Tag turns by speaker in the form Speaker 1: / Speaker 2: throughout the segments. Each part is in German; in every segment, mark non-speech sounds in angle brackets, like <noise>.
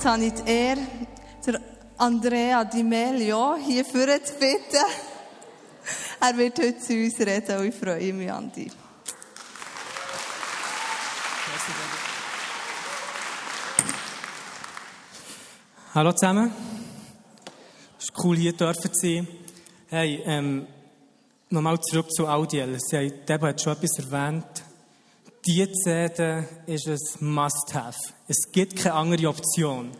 Speaker 1: Jetzt habe ich die Ehre, der Andrea Di Melio hier vorne zu bitten. Er wird heute zu uns reden und ich freue mich, Andi.
Speaker 2: Hallo zusammen. Es ist cool, hier dürfen zu sein. Hey, ähm, nochmal zurück zu Audiel. Sie haben, Debo hat schon etwas erwähnt. Die CD ist ein Must-Have. Es gibt keine andere Option.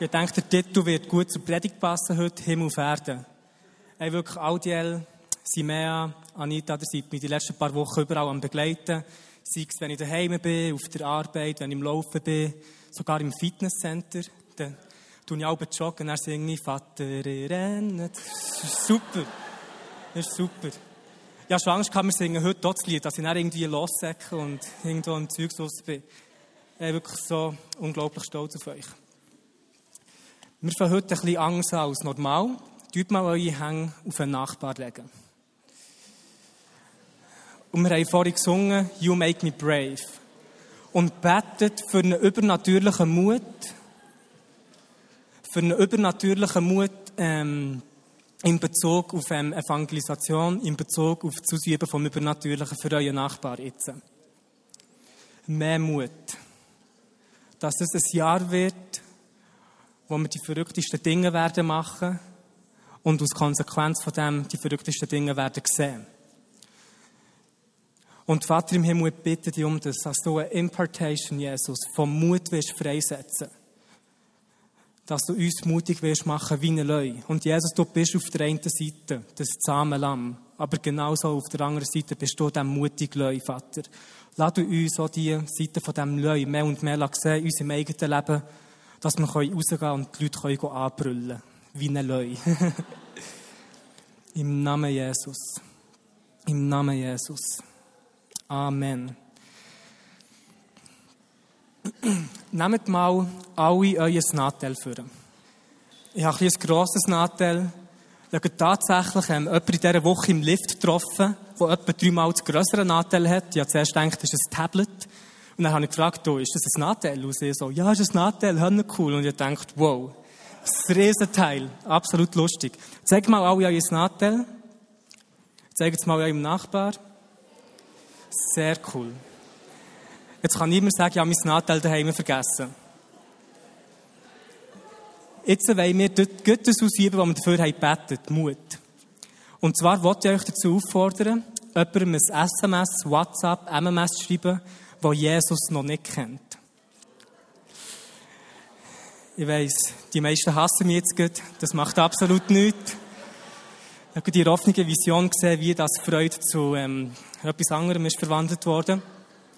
Speaker 2: Ich denke, der Titel wird gut zur Predigt passen heute, Himmel auf Erden. Hey, wirklich, Audiel, Simea, Anita, ihr seid mich die letzten paar Wochen überall am Begleiten. Sei es, wenn ich daheim bin, auf der Arbeit, wenn ich im Laufen bin, sogar im Fitnesscenter. Dann tue ich auch joggen, dann singe ich Vater, ich renne. Das ist super. Das ist super. Habe schon Angst gehabt, wir singen heute dort das Lied, dass ich dann irgendwie lossäcke und irgendwo im Zeug bin. Ich bin wirklich so unglaublich stolz auf euch. Wir fangen heute ein bisschen anders an als normal. Tut mal eure Hänge auf einen Nachbar legen. Und wir haben vorhin gesungen, You make me brave. Und betet für einen übernatürlichen Mut, für einen übernatürlichen Mut ähm, in Bezug auf ähm, Evangelisation, in Bezug auf das Ausüben vom Übernatürlichen für euren Nachbar jetzt. Mehr Mut. Dass es ein Jahr wird, wo wir die verrücktesten Dinge werden machen und aus Konsequenz von dem die verrücktesten Dinge werden sehen. Und Vater im Himmel, ich bitte dich um das, dass du eine Impartation, Jesus, vom Mut wirst freisetzen. Dass du uns mutig wirst machen wie eine Leu. Und Jesus, du bist auf der einen Seite das zahme Lamm. Aber genauso auf der anderen Seite bist du der mutige Leu, Vater. Lass uns auch die Seite von diesem Leu mehr und mehr sehen in unserem eigenen Leben, dass wir rausgehen und die Leute können anbrüllen Wie eine Leu. <laughs> Im Namen Jesus. Im Namen Jesus. Amen. <clears throat> Nehmt mal alle euer Nattel für. Ich habe ein, ein grosses Nattel. Ich habe tatsächlich ähm, jemanden in dieser Woche im Lift getroffen, der etwa dreimal das grössere Nattel hat. Ich habe zuerst gedacht, das ist ein Tablet. Und dann habe ich gefragt, oh, ist das ein Nattel? Und sie so, ja, ist ein Nattel, hör cool. Und ich dachte, wow, das Riesenteil, absolut lustig. Zeig mal alle euer Nattel. Zeig es mal eurem Nachbar. Sehr cool. Jetzt kann niemand sagen, habe mein Nattel daheim vergessen. Jetzt wollen wir dort das ausüben, was wir dafür haben Mut. Und zwar wollte ich euch dazu auffordern, jemandem ein SMS, WhatsApp, MMS zu schreiben, wo Jesus noch nicht kennt. Ich weiss, die meisten hassen mich jetzt gut. Das macht absolut nichts. Ich habe die offene Vision gesehen, wie das Freude zu ähm, etwas anderem ist verwandelt worden.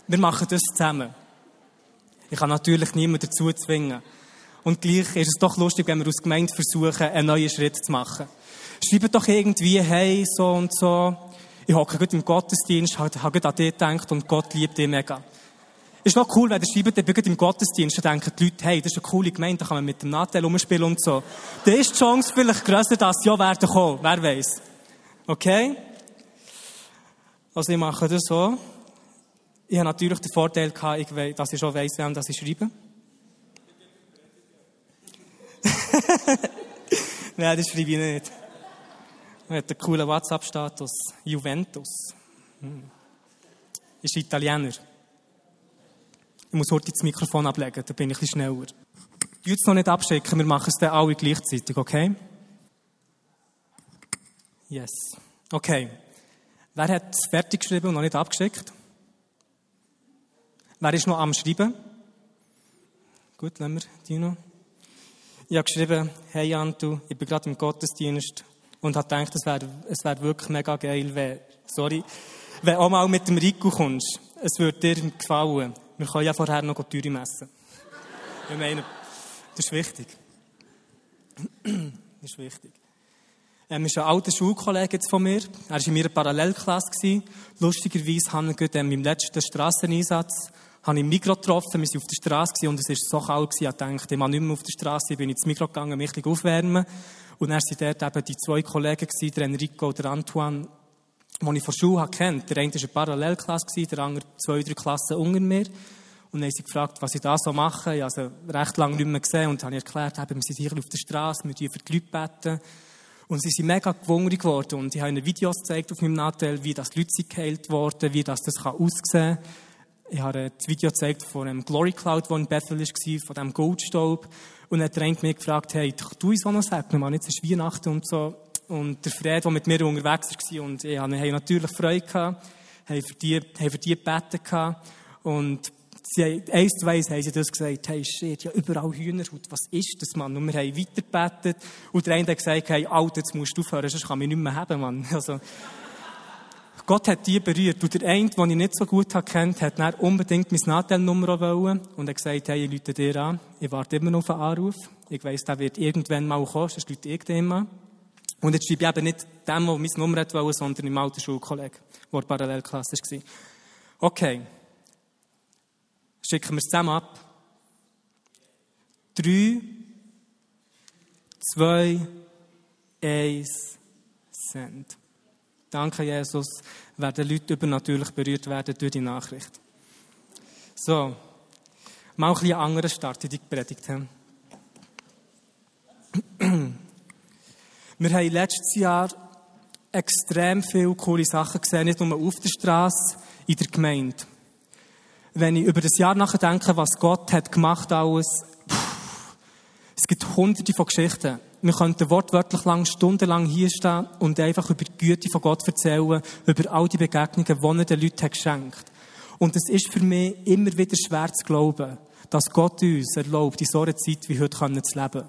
Speaker 2: Wir machen das zusammen. Ich kann natürlich niemanden dazu zwingen. Und gleich ist es doch lustig, wenn wir als Gemeinde versuchen, einen neuen Schritt zu machen. Schreibt doch irgendwie, hey, so und so. Ich hocke gut im Gottesdienst, habe an dich gedacht und Gott liebt dich mega. Ist noch cool, wenn ihr schreibt, ihr bin im Gottesdienst, dann denken die Leute, hey, das ist eine coole Gemeinde, da kann man mit dem Nattel umspielen und so. Dann ist die Chance vielleicht grösser, dass ja werden kommen. Wer weiß. Okay? Also ich mache das so. Ich habe natürlich den Vorteil gehabt, dass ich schon weiss, wem das ich schreibe. <laughs> Nein, das schreibe ich nicht. Er hat einen coolen WhatsApp-Status. Juventus. Hm. Ist Italiener. Ich muss heute das Mikrofon ablegen, dann bin ich ein bisschen schneller. Es noch nicht abschicken, wir machen es dann alle gleichzeitig, okay? Yes. Okay. Wer hat es fertig geschrieben und noch nicht abgeschickt? Wer ist noch am Schreiben? Gut, lassen wir Dino. Ich habe geschrieben, hey Antu, ich bin gerade im Gottesdienst und habe gedacht, es wäre es wär wirklich mega geil, wenn, sorry, wenn auch mal mit dem Rico kommst. Es würde dir gefallen. Wir können ja vorher noch Türe messen. <laughs> Ich meine, Das ist wichtig. Das ist wichtig. Ähm, ist ein alter Schulkollege jetzt von mir. Er war in meiner Parallelklasse. Lustigerweise haben wir ähm, im letzten Strasseneinsatz habe ich Mikro getroffen. Wir waren auf der Straße und es war so kalt. Ich dachte, ich war nicht mehr auf der Straße. Ich bin ins Mikro gegangen, mich aufwärmen. Und dann waren dort eben die zwei Kollegen, der Enrico und der Antoine, die ich von Schule kennt. Der eine war eine Parallelklasse, der andere zwei, drei Klassen unter mir. Und dann haben sie gefragt, was ich da so mache. Ich habe sie recht lange nicht mehr gesehen und habe erklärt, wir sind hier auf der Straße, wir beten für die Leute. Beten. Und sie sind mega gewundert geworden. Und ich habe ihnen Videos gezeigt auf meinem Nachteil, wie das Leute geheilt worden, wie das, das aussehen kann. Ich habe das Video gezeigt von einem Glory Cloud, das in Bethel war, von dem Goldstaub. Und dann hat der mich gefragt, hey, du uns auch noch sagen, man, jetzt ist Weihnachten und so. Und der Fred, der mit mir unterwegs war, und ich hatte natürlich Freude gehabt, haben für die, haben für die gebeten gehabt. Und sie, eins zu eins haben sie das gesagt, hey, shit, ja, überall Hühnerhaut, was ist das, Mann? Und wir haben weiter gebetet. Und der eine hat gesagt, hey, Alter, jetzt musst du aufhören, sonst kann ich nicht mehr haben, Mann. <laughs> Also, Gott hat die berührt. Und der eine, den ich nicht so gut kennt, hat dann unbedingt mein Nachteilnummer wollen und hat gesagt, hey, ich rufe dir an. Ich warte immer noch auf einen Anruf. Ich weiss, der wird irgendwann mal kommen, sonst rufe ich an. Und jetzt schreibe ich eben nicht dem, der mein Nummer wollen, sondern meinem alten Schulkollegen, der Parallelklasse war. Okay. Schicken wir es zusammen ab. Drei, zwei, eins, send. Danke, Jesus, werden Leute übernatürlich berührt werden durch die Nachricht. So. Mal ein bisschen anderen Start in die Predigt. Wir haben letztes Jahr extrem viele coole Sachen gesehen, nicht nur auf der Straße, in der Gemeinde. Wenn ich über das Jahr nachdenke, was Gott hat gemacht alles, es gibt hunderte von Geschichten. Wir könnten wortwörtlich lang, stundenlang hier stehen und einfach über die Güte von Gott erzählen, über all die Begegnungen, die er den Leuten hat geschenkt. Und es ist für mich immer wieder schwer zu glauben, dass Gott uns erlaubt, in so einer Zeit wie heute zu leben.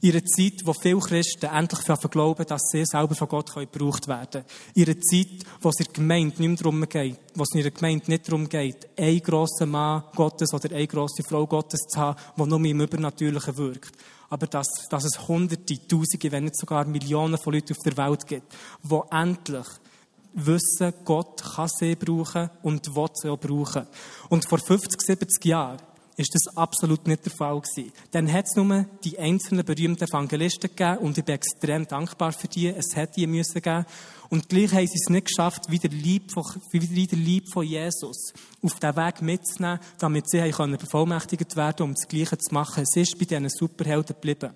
Speaker 2: In einer Zeit, wo viele Christen endlich glauben, dass sie selber von Gott gebraucht werden können. In einer Zeit, wo es in der Gemeinde nicht darum geht, wo es in der Gemeinde nicht darum geht, einen grossen Mann Gottes oder eine grosse Frau Gottes zu haben, die nur im Übernatürlichen wirkt. Aber dass, dass es Hunderte, Tausende, wenn nicht sogar Millionen von Leuten auf der Welt gibt, die endlich wissen, Gott kann sie brauchen und will sie auch brauchen. Und vor 50, 70 Jahren ist das absolut nicht der Fall gewesen. Dann hat es nur die einzelnen berühmten Evangelisten gegeben und ich bin extrem dankbar für die. Es hätte die müssen geben. Und gleich haben sie es nicht geschafft, wieder Lieb von, der Lieb von Jesus auf den Weg mitzunehmen, damit sie können bevollmächtigt werden, um das Gleiche zu machen. Es ist bei diesen Superhelden geblieben.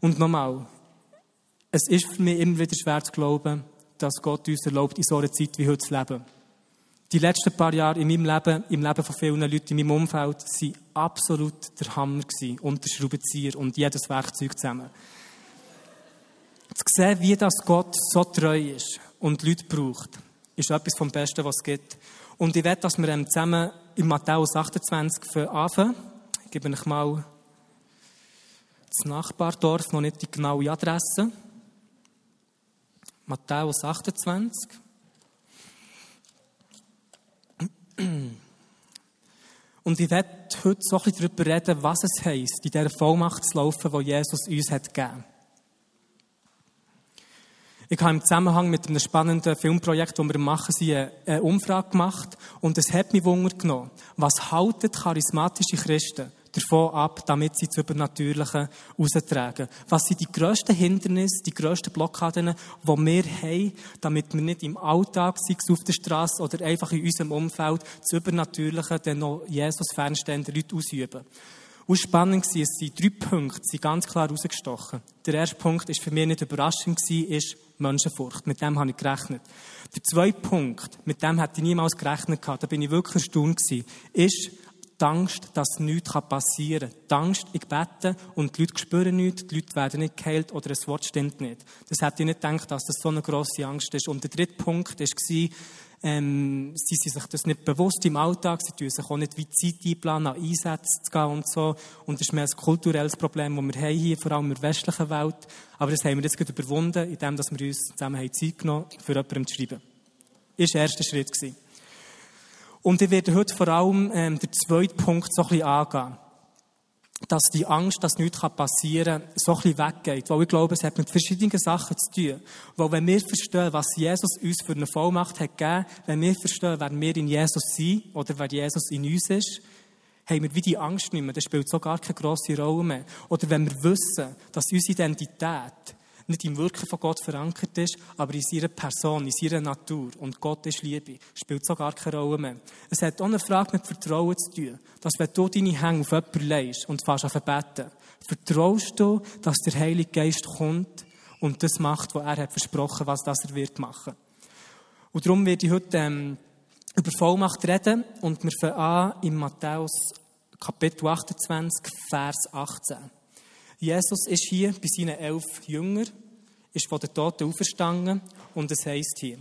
Speaker 2: Und nochmal, es ist für mich immer wieder schwer zu glauben, dass Gott uns erlaubt, in so einer Zeit wie heute zu leben. Die letzten paar Jahre in meinem Leben, im Leben von vielen Leuten in meinem Umfeld, waren absolut der Hammer und der Schraubenzieher und jedes Werkzeug zusammen. Zu sehen, wie das Gott so treu ist und Leute braucht, ist etwas vom Besten, was es gibt. Und ich werde, dass wir zusammen in Matthäus 28 anfangen. Ich gebe euch mal das Nachbardorf, noch nicht die genaue Adresse. Matthäus 28. Und ich werde heute so ein bisschen darüber reden, was es heisst, in dieser Vollmacht zu laufen, die Jesus uns hat gegeben Ich habe im Zusammenhang mit einem spannenden Filmprojekt, das wir machen, eine Umfrage gemacht und es hat mich Wunder genommen. Was halten charismatische Christen davon ab, damit sie das Übernatürliche austragen. Was sind die grössten Hindernisse, die grössten Blockaden, die wir haben, damit wir nicht im Alltag, sei es auf der Straße oder einfach in unserem Umfeld, das Übernatürliche, den noch Jesus fernstehende Leute ausüben. Und spannend war, es sind drei Punkte, die ganz klar rausgestochen. Der erste Punkt ist für mich nicht überraschend ist Menschenfurcht. Mit dem habe ich gerechnet. Der zweite Punkt, mit dem hätte ich niemals gerechnet gehabt, da bin ich wirklich erstaunt gewesen, ist die Angst, dass nichts passieren kann. Die Angst, ich bete und die Leute spüren nichts, die Leute werden nicht geheilt oder ein Wort stimmt nicht. Das hätte ich nicht gedacht, dass das so eine grosse Angst ist. Und der dritte Punkt war, ähm, sie sind sich das nicht bewusst im Alltag, sie tun sich auch nicht wie Zeit einplanen, an Einsätze zu gehen und so. Und das ist mehr ein kulturelles Problem, das wir haben hier, vor allem in der westlichen Welt. Aber das haben wir jetzt gerade überwunden, indem wir uns zusammen Zeit genommen haben, für jemanden zu schreiben. Das war der erste Schritt. Und ich werde heute vor allem ähm, den zweiten Punkt so ein bisschen angehen. Dass die Angst, dass nichts passieren kann, so ein bisschen weggeht. Weil ich glaube, es hat mit verschiedenen Sachen zu tun. Weil wenn wir verstehen, was Jesus uns für eine Vollmacht hat gegeben, wenn wir verstehen, wer wir in Jesus sind oder wer Jesus in uns ist, haben wir wie die Angst nicht mehr. Das spielt so gar keine grosse Rolle mehr. Oder wenn wir wissen, dass unsere Identität nicht im Wirken von Gott verankert ist, aber in seiner Person, in seiner Natur. Und Gott ist Liebe. Spielt so gar keine Rolle mehr. Es hat auch eine Frage mit Vertrauen zu tun. Dass wenn du deine Hände auf jemanden legst und fährst an beten, vertraust du, dass der Heilige Geist kommt und das macht, was er hat versprochen, was das er wird machen. Und darum werde ich heute ähm, über Vollmacht reden und wir fangen an in Matthäus Kapitel 28, Vers 18. Jesus ist hier bei seinen elf Jüngern, ist von den Toten auferstanden und es heißt hier.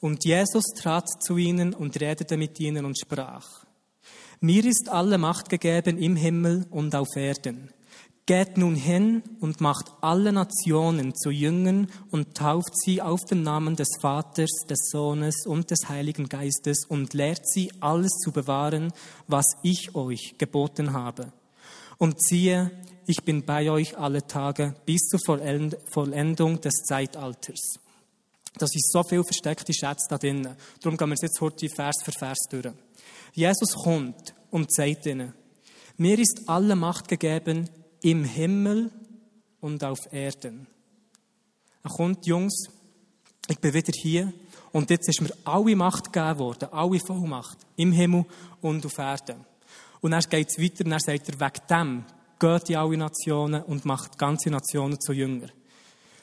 Speaker 2: Und Jesus trat zu ihnen und redete mit ihnen und sprach, mir ist alle Macht gegeben im Himmel und auf Erden. Geht nun hin und macht alle Nationen zu Jüngern und tauft sie auf den Namen des Vaters, des Sohnes und des Heiligen Geistes und lehrt sie alles zu bewahren, was ich euch geboten habe. Und siehe, ich bin bei euch alle Tage bis zur Vollendung des Zeitalters. Das ist so viel versteckte Schätze da drinnen. Darum gehen wir jetzt heute Vers für Vers durch. Jesus kommt und sagt ihnen, mir ist alle Macht gegeben im Himmel und auf Erden. Er kommt, Jungs, ich bin wieder hier und jetzt ist mir alle Macht gegeben worden, alle Vollmacht im Himmel und auf Erden. Und dann geht es weiter und dann sagt er, wegen dem geht in alle Nationen und macht ganze Nationen zu Jünger.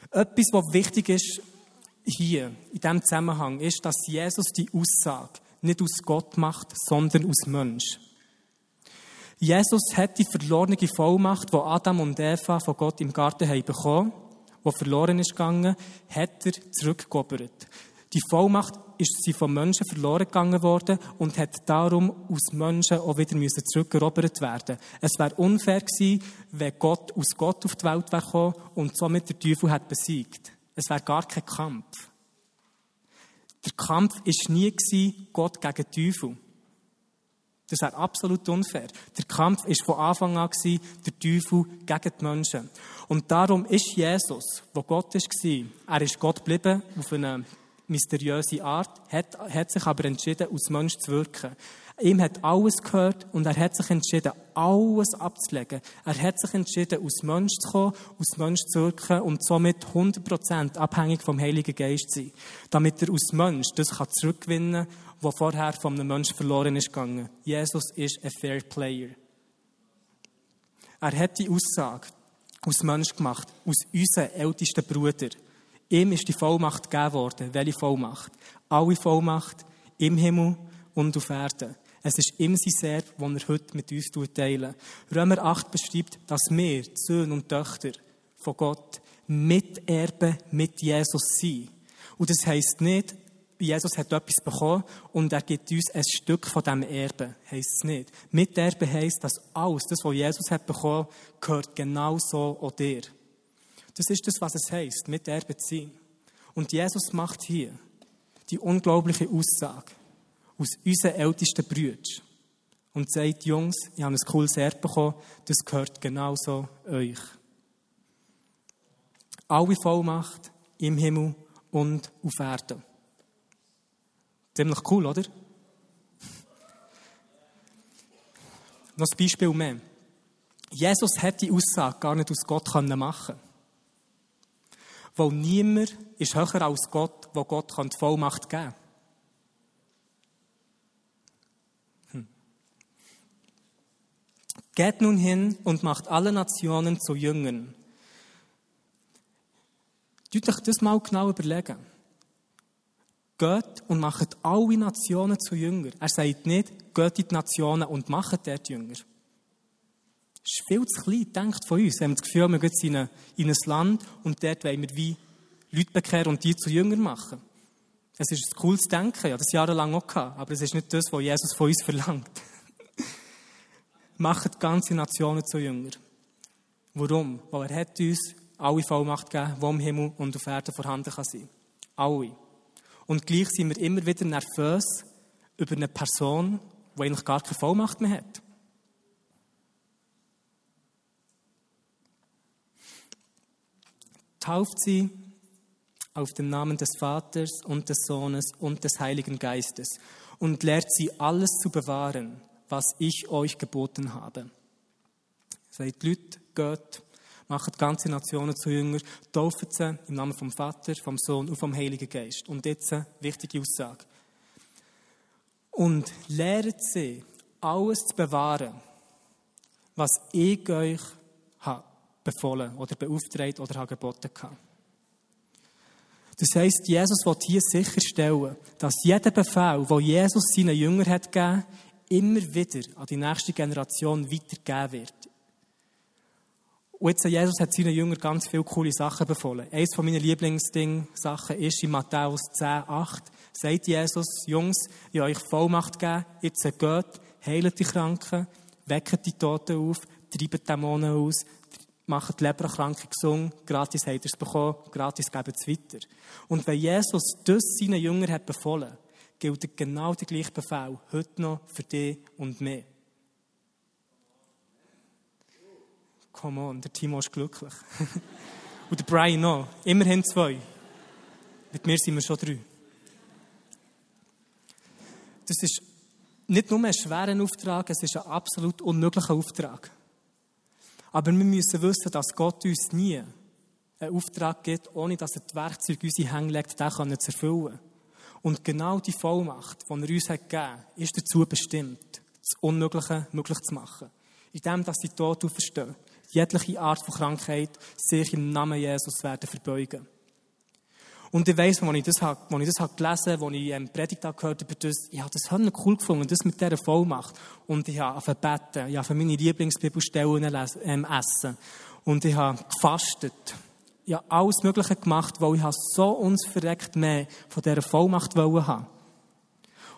Speaker 2: Etwas, was wichtig ist hier, in diesem Zusammenhang, ist, dass Jesus die Aussage nicht aus Gott macht, sondern aus Mensch. Jesus hat die verlorene Vollmacht, die Adam und Eva von Gott im Garten haben bekommen, die verloren ist gegangen, hat er zurückgeobert. Die Vollmacht ist sie von Menschen verloren gegangen worden und hat darum aus Menschen auch wieder müssen zurückerobert werden. Es wäre unfair gewesen, wenn Gott aus Gott auf die Welt wäre und somit der Teufel hat besiegt. Es wäre gar kein Kampf. Der Kampf ist nie gewesen, Gott gegen Teufel. Das wäre absolut unfair. Der Kampf ist von Anfang an gewesen, der Teufel gegen die Menschen. Und darum ist Jesus, wo Gott ist, er ist Gott geblieben auf eine mysteriöse Art, hat, hat sich aber entschieden, aus Mensch zu wirken. Ihm hat alles gehört und er hat sich entschieden, alles abzulegen. Er hat sich entschieden, aus Mensch zu kommen, aus Mensch zu wirken und somit 100% abhängig vom Heiligen Geist zu sein. Damit er aus Mensch das kann zurückgewinnen kann, was vorher von einem Menschen verloren ist gegangen. Jesus ist ein Fair Player. Er hat die Aussage aus Mensch gemacht, aus unserem ältesten Bruder. Ihm ist die Vollmacht gegeben worden. Welche Vollmacht? Alle Vollmacht im Himmel und auf Erden. Es ist ihm sein Erbe, das er heute mit uns teilt. Römer 8 beschreibt, dass wir, Söhne und Töchter von Gott, Miterben mit Jesus sind. Und das heisst nicht, Jesus hat etwas bekommen und er gibt uns ein Stück von diesem Erbe. Heisst es nicht. Miterbe heisst, dass alles, das, was Jesus hat bekommen, gehört genauso auch dir. Das ist das, was es heißt, mit Erbe zu sein. Und Jesus macht hier die unglaubliche Aussage aus unseren ältesten Brüdern und sagt, Jungs, ich habe ein cooles Erbe bekommen, das gehört genauso euch. Alle Vollmacht im Himmel und auf Erden. Ziemlich cool, oder? <laughs> Noch ein Beispiel mehr. Jesus hätte die Aussage gar nicht aus Gott machen können. Weil niemand ist höher als Gott, wo Gott die Vollmacht geben kann. Hm. Geht nun hin und macht alle Nationen zu Jüngern. Tut euch das mal genau überlegen. Geht und macht alle Nationen zu Jüngern. Er sagt nicht, geht in die Nationen und macht dort Jünger. Ist viel zu klein, denkt von uns. Wir haben das Gefühl, wir gehen in ein, in ein Land und dort wollen wir wie Leute bekehren und die zu Jüngern machen. Es ist ein cooles Denken, ja, das jahrelang auch gehabt, aber es ist nicht das, was Jesus von uns verlangt. <laughs> Macht ganze Nationen zu Jüngern. Warum? Weil er hat uns alle Vollmacht gegeben, die im Himmel und auf Erden vorhanden kann sein. Alle. Und gleich sind wir immer wieder nervös über eine Person, die eigentlich gar keine Vollmacht mehr hat. Tauft sie auf den Namen des Vaters und des Sohnes und des Heiligen Geistes und lehrt sie alles zu bewahren, was ich euch geboten habe. Seid Leute, geht, macht ganze Nationen zu Jünger, taufen sie im Namen vom Vater, vom Sohn und vom Heiligen Geist. Und jetzt eine wichtige Aussage. Und lehrt sie, alles zu bewahren, was ich euch befohlen oder beauftragt oder habe geboten habe. Das heisst, Jesus will hier sicherstellen, dass jeder Befehl, den Jesus seinen Jüngern hat gegeben, immer wieder an die nächste Generation weitergegeben wird. Und jetzt, Jesus hat seinen Jüngern ganz viele coole Sachen befohlen. Eines von meinen Lieblingssachen ist in Matthäus 10, 8, sagt Jesus, Jungs, ich habe euch Vollmacht gegeben, jetzt geht, heilt die Kranken, weckt die Toten auf, treibt Dämonen aus, macht die Leberkranken gesund, gratis habt ihr es bekommen, gratis geben es weiter. Und wenn Jesus das seinen Jüngern hat befohlen, gilt genau der gleiche Befehl heute noch für dich und mich. Come on, der Timo ist glücklich. <laughs> und der Brian noch. Immerhin zwei. Mit mir sind wir schon drei. Das ist nicht nur ein schwerer Auftrag, es ist ein absolut unmöglicher Auftrag. Aber wir müssen wissen, dass Gott uns nie einen Auftrag gibt, ohne dass er die Werkzeuge in unsere Hände legt, den zu erfüllen. Und genau die Vollmacht, die er uns gegeben hat, ist dazu bestimmt, das Unmögliche möglich zu machen. Indem, dass die Toten auferstehen, jegliche Art von Krankheit sich im Namen Jesus werden verbeugen. Und ich weiss, als ich das, habe, als ich das habe gelesen habe, als ich ähm, Predigt gehört über das, ich habe das cool gefunden, das mit dieser Vollmacht. Und ich habe angefangen beten, ich habe meine Lieblingsbibelstellen ähm, essen. Und ich habe gefastet. Ich habe alles Mögliche gemacht, weil ich so uns verreckt mehr von dieser Vollmacht wollen haben.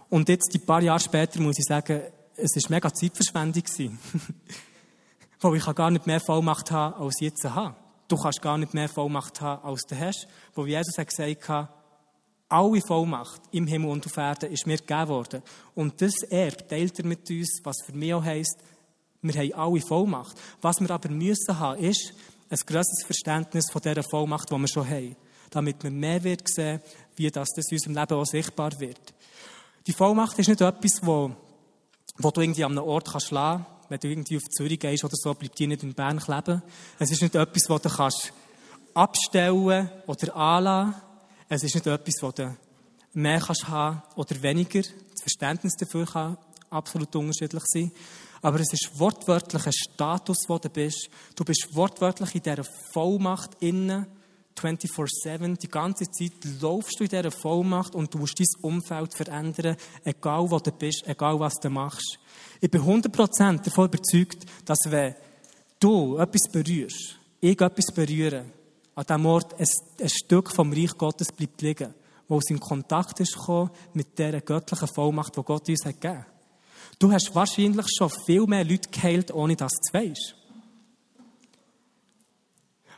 Speaker 2: Und jetzt, ein paar Jahre später, muss ich sagen, es war mega Zeitverschwendung. <laughs> weil ich gar nicht mehr Vollmacht habe, als ich jetzt habe du kannst gar nicht mehr Vollmacht haben, als du hast. Wo Jesus hat gesagt hat, alle Vollmacht im Himmel und auf Erden ist mir gegeben worden. Und das Erb teilt er mit uns, was für mich auch heisst, wir haben alle Vollmacht. Was wir aber müssen haben, ist ein grosses Verständnis von dieser Vollmacht, die wir schon haben. Damit wir mehr wird sehen, wie das, in unserem Leben auch sichtbar wird. Die Vollmacht ist nicht etwas, wo, wo du irgendwie an einem Ort kannst wenn du irgendwie auf Zürich gehst oder so, bleibt die nicht in Bern kleben. Es ist nicht etwas, das du kannst abstellen oder anlassen. Es ist nicht etwas, das du mehr kannst haben oder weniger. Das Verständnis dafür kann absolut unterschiedlich sein. Aber es ist wortwörtlich ein Status, wo du bist. Du bist wortwörtlich in dieser Vollmacht innen, 24-7. Die ganze Zeit laufst du in dieser Vollmacht und du musst dein Umfeld verändern, egal wo du bist, egal was du machst. Ich bin 100% davon überzeugt, dass wenn du etwas berührst, ich etwas berühre, an diesem Ort ein, ein Stück vom Reich Gottes bleibt liegen, wo es in Kontakt ist mit dieser göttlichen Vollmacht, die Gott uns hat gegeben. Du hast wahrscheinlich schon viel mehr Leute geheilt, ohne dass du es weißt.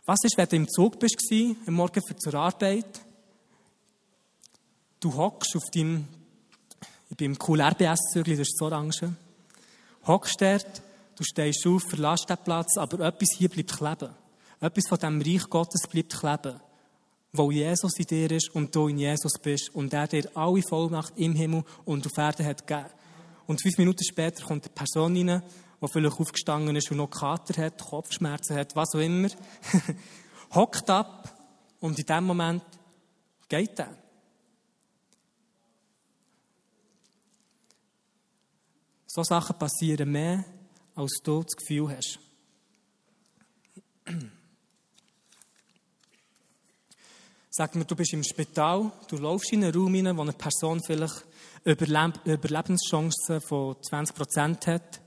Speaker 2: Was ist, wenn du im Zug bist, am Morgen für zur Arbeit? Du hockst auf deinem, ich bin im coolen RBS-Zügel, das ist das Orange hockst dort, du stehst auf, verlässt den Platz, aber etwas hier bleibt kleben. Etwas von dem Reich Gottes bleibt kleben. Wo Jesus in dir ist und du in Jesus bist und er dir alle Vollmacht im Himmel und auf Erden hat gegeben. Und fünf Minuten später kommt eine Person rein, die vielleicht aufgestanden ist und noch Kater hat, Kopfschmerzen hat, was auch immer. <laughs> Hockt ab und in dem Moment geht er. So Sachen passieren mehr, als du das Gefühl hast. Sag mir, du bist im Spital, du läufst in einen Raum hinein, wo eine Person vielleicht Überlebenschancen von 20% hat.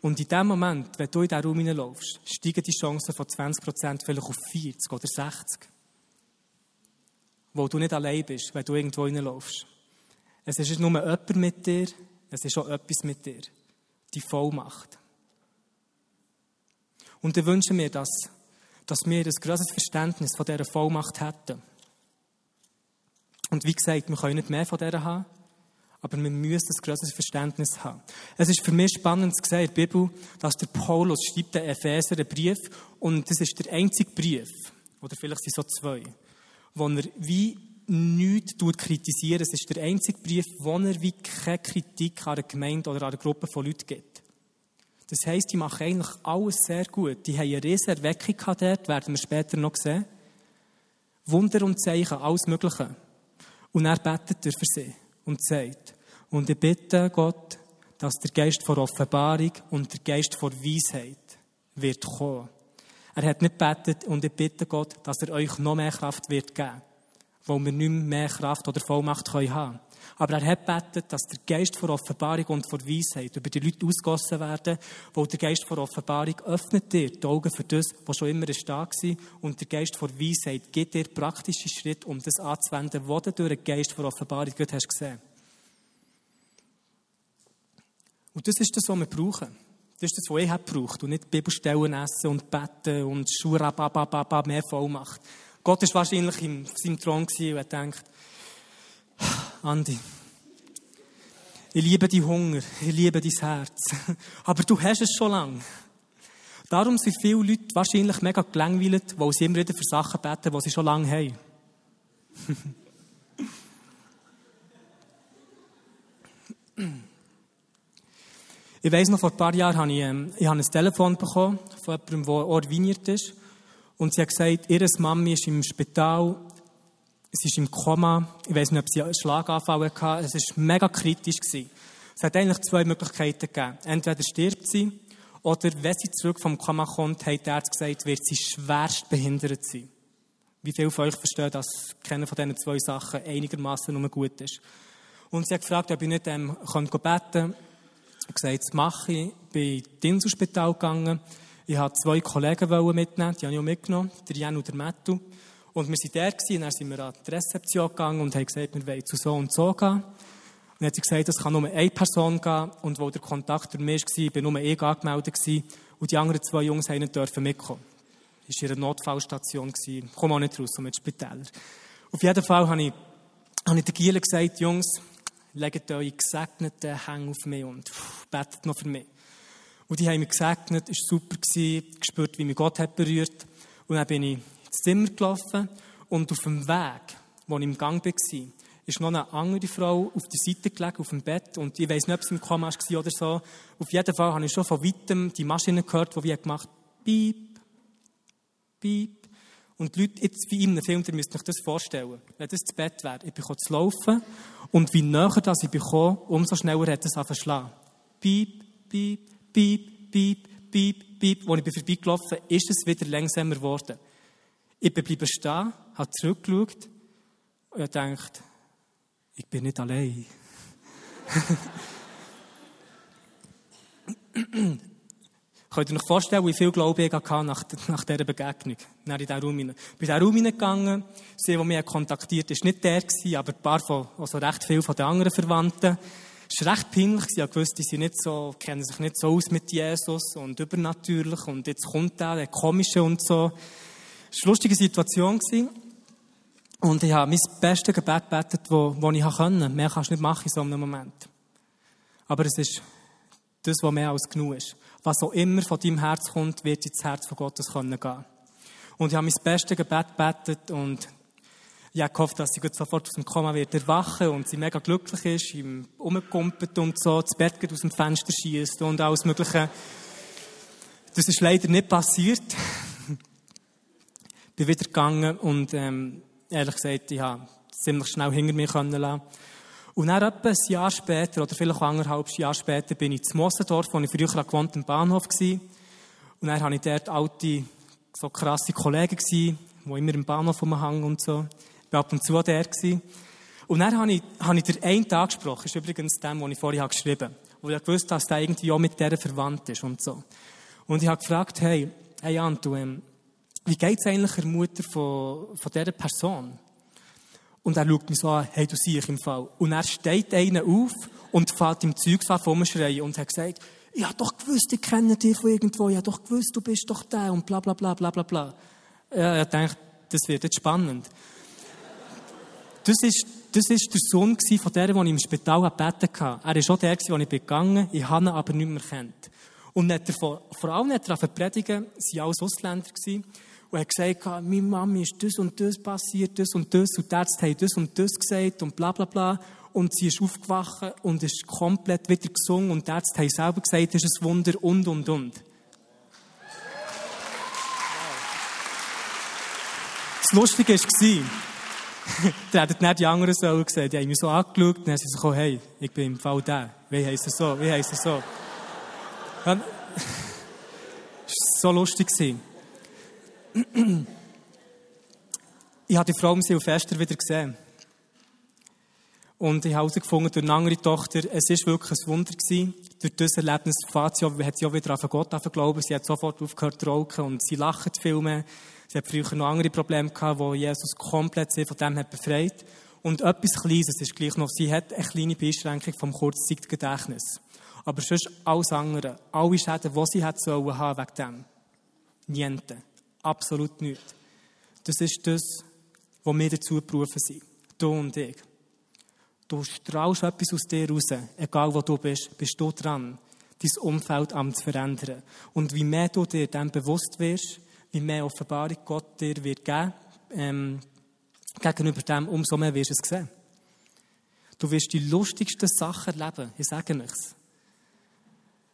Speaker 2: Und in dem Moment, wenn du in diesen Raum hineinläufst, steigen die Chancen von 20% vielleicht auf 40 oder 60. Wo du nicht allein bist, wenn du irgendwo hineinläufst. Es ist nur jemand mit dir, es ist auch etwas mit dir. Die Vollmacht. Und ich wünsche mir, dass, dass wir ein grosses Verständnis von dieser Vollmacht hätten. Und wie gesagt, wir können nicht mehr von dieser haben, aber wir müssen ein grosses Verständnis haben. Es ist für mich spannend zu sehen in der Bibel, dass der Paulus schreibt den Epheser einen Brief und das ist der einzige Brief, oder vielleicht sind es so zwei, wo er wie nichts kritisiert. Es ist der einzige Brief, wo er wie keine Kritik an der Gemeinde oder an der Gruppe von Leuten gibt. Das heisst, die machen eigentlich alles sehr gut. Die haben eine riesige Erweckung gehabt dort, werden wir später noch sehen. Wunder und Zeichen, alles Mögliche. Und er betet er für sie und sagt, und ich bitte Gott, dass der Geist vor Offenbarung und der Geist vor Weisheit wird kommen. Er hat nicht betet und ich bitte Gott, dass er euch noch mehr Kraft wird geben, weil wir nicht mehr Kraft oder Vollmacht haben können. Aber er hat betet, dass der Geist vor Offenbarung und vor Weisheit über die Leute ausgossen werden, wo der Geist vor Offenbarung öffnet dir die Augen für das, was schon immer da war, und der Geist vor Weisheit gibt dir praktische Schritte, um das anzuwenden, was du durch den Geist vor Offenbarung gut hast gesehen. Und das ist das, was wir brauchen. Das ist das, was ich habe gebraucht. Und nicht Bibelstellen essen und beten und Schurababababa mehr Vollmacht. Gott war wahrscheinlich in seinem Thron und er denkt, Andi, ich liebe die Hunger, ich liebe dein Herz. <laughs> Aber du hast es schon lange. Darum sind viele Leute wahrscheinlich mega gelangweilt, weil sie immer wieder für Sachen beten, die sie schon lange haben. <laughs> ich weiss noch, vor ein paar Jahren habe ich, ähm, ich habe ein Telefon bekommen von jemandem, der ordiniert ist. Und sie hat gesagt, ihre Mami ist im Spital Sie ist im Koma. Ich weiß nicht, ob sie einen Schlaganfall hatte. Es war mega kritisch. Es hat eigentlich zwei Möglichkeiten gegeben. Entweder stirbt sie, oder wenn sie zurück vom Koma kommt, hat der Arzt gesagt, wird sie schwerst behindert sein. Wie viele von euch verstehen, dass keiner von diesen zwei Sachen einigermaßen nur gut ist? Und sie hat gefragt, ob ich nicht ähm, beten kann. Ich habe gesagt, das mache. Ich bin ins Inselspital gegangen. Ich wollte zwei Kollegen mitnehmen, die habe ich auch mitgenommen, der Jan und der Mattu. Und wir waren der und dann sind wir an die Rezeption gegangen und haben gesagt, wir wollen zu so und so gehen. Und dann hat sie gesagt, es kann nur eine Person gehen. Und wo der Kontakt durch mich war, bin nur ich angemeldet gewesen. Und die anderen zwei Jungs haben nicht dürfen mitkommen. Das war ihre Notfallstation. Ich komme auch nicht raus, mit Spitälern. Auf jeden Fall habe ich, habe ich den Gielen gesagt, Jungs, legt eure gesegneten Hänge auf mich und pff, betet noch für mich. Und die haben mich gesegnet, es war super, gespürt, wie mich Gott hat berührt. Und dann bin ich ins Zimmer gelaufen und auf dem Weg, wo ich im Gang war, ist noch eine andere Frau auf der Seite gelegen, auf dem Bett. Und ich weiß nicht, ob sie im Koma war oder so. Auf jeden Fall habe ich schon von weitem die Maschine gehört, die wie gemacht Piep, piep. Und die Leute, jetzt wie in einem Film, ihr müsst euch das vorstellen. Wenn das das Bett wäre, ich bekomme zu laufen. Und wie näher das ich bekomme, umso schneller hat es angefangen Piep, piep, piep, piep, piep, piep. Als ich vorbeigelaufen bin, ist es wieder langsamer geworden. Ich bin bleiben stehen, habe zurückgeschaut und habe gedacht, ich bin nicht allein. <laughs> Könnt ihr euch vorstellen, wie viel Glaube ich hatte nach, nach dieser Begegnung? Nach in diesen Raum hinein. Bin in diesen Raum hineingegangen. Sie, die mich kontaktiert hat, war nicht der, aber ein paar von, also recht viele von den anderen Verwandten. Es war recht peinlich. Ich wusste, die sind nicht so, kennen sich nicht so aus mit Jesus und übernatürlich. Und jetzt kommt der, der Komische und so. Es war eine lustige Situation. Und ich habe mein bestes Gebet gebetet, das ich konnte. Mehr kannst du nicht machen in so einem Moment. Aber es ist das, was mehr als genug ist. Was auch immer von deinem Herz kommt, wird ins Herz von Gottes gehen können. Und ich habe mein bestes Gebet gebetet und ich habe gehofft, dass sie sofort aus dem Koma wird erwachen und sie mega glücklich ist, ihm umgekumpelt und so, das Bett aus dem Fenster schießt und alles Mögliche. Das ist leider nicht passiert <laughs> bin wieder gegangen und ähm, ehrlich gesagt, ich habe ziemlich schnell hinter mir können lassen. Und dann etwa ein Jahr später, oder vielleicht auch anderthalb Jahre später, bin ich zu Mossendorf, wo ich früher gewohnt im Bahnhof war. Und dann hatte ich dort alte, so krasse Kollegen, die immer im Bahnhof rumhängen und so. Ich war ab und zu der. Und dann habe ich, habe ich den einen Tag gesprochen, das ist übrigens dem, den ich vorher geschrieben habe, wo ich wusste, dass der irgendwie auch mit der verwandt ist und so. Und ich habe gefragt, hey, hey Jan, du, ähm, wie es eigentlich der Mutter von, von dieser Person? Und er schaut mich so an, hey, du siehst im Fall. Und er steht einen auf und fährt im Zeugs an vom Schreien und hat gesagt, ich hab doch gewusst, ich kenne dich von irgendwo, ich hab doch gewusst, du bist doch der und bla, bla, bla, bla, bla, bla. Ja, er denkt, das wird jetzt spannend. Das ist, das ist der Sohn von der, den ich im Spital gebeten habe. Er war auch der, den ich gegangen bin, ich habe ihn aber nicht mehr kennt. Und nicht vor, vor allem nicht er predigen, sie waren alles Ausländer gewesen. und hat gesagt, meine Mami ist das und das passiert, das und das, und die Ärzte haben das und das gesagt und bla bla bla. Und sie ist aufgewacht und ist komplett wieder gesungen und die Ärzte haben selber gesagt, das ist ein Wunder und und und. Das Lustige war, <laughs> da hätten nicht die anderen so gesagt, die haben mich so angeschaut, dann haben sie so, hey, ich bin im Fall der. Wie heisst er so? Wie heisst er so? Ja, <laughs> so lustig. <clears throat> Ich habe die Frau im Silvester wieder gesehen. Und ich habe herausgefunden, durch eine andere Tochter, es war wirklich ein Wunder gewesen. Durch dieses Erlebnis hat sie auch wieder an Gott glauben. Sie hat sofort aufgehört zu rauchen und sie lacht viel mehr. Sie hat früher noch andere Probleme gehabt, wo Jesus komplett sie von dem hat befreit. Und etwas Kleines ist gleich noch, sie hat eine kleine Beschränkung vom Kurzzeitgedächtnis. Aber sonst alles andere, alle Schäden, die sie hat sollen haben wegen dem. Niente. Absolut nichts. Das ist das, was wir dazu berufen sind. Du und ich. Du strahlst etwas aus dir raus. Egal wo du bist, bist du dran, dein Umfeld am zu verändern. Und wie mehr du dir dem bewusst wirst, wie mehr Offenbarung Gott dir wird geben, ähm, gegenüber dem, umso mehr wirst du es sehen. Du wirst die lustigsten Sachen erleben. Ich sage nichts.